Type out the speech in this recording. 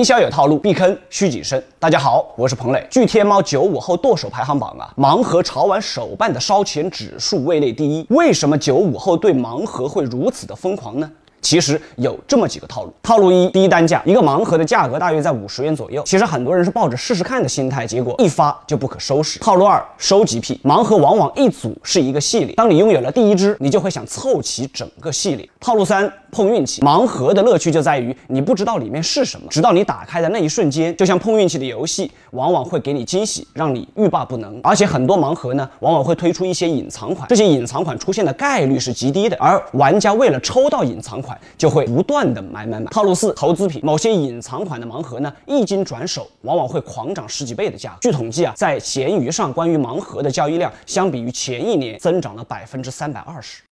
营销有套路，避坑需谨慎。大家好，我是彭磊。据天猫九五后剁手排行榜啊，盲盒潮玩手办的烧钱指数位列第一。为什么九五后对盲盒会如此的疯狂呢？其实有这么几个套路。套路一，低单价，一个盲盒的价格大约在五十元左右。其实很多人是抱着试试看的心态，结果一发就不可收拾。套路二，收集癖，盲盒往往一组是一个系列，当你拥有了第一只，你就会想凑齐整个系列。套路三，碰运气，盲盒的乐趣就在于你不知道里面是什么，直到你打开的那一瞬间，就像碰运气的游戏，往往会给你惊喜，让你欲罢不能。而且很多盲盒呢，往往会推出一些隐藏款，这些隐藏款出现的概率是极低的，而玩家为了抽到隐藏款，就会不断的买买买。套路四，投资品，某些隐藏款的盲盒呢，一经转手，往往会狂涨十几倍的价格。据统计啊，在闲鱼上关于盲盒的交易量，相比于前一年增长了百分之三百二十。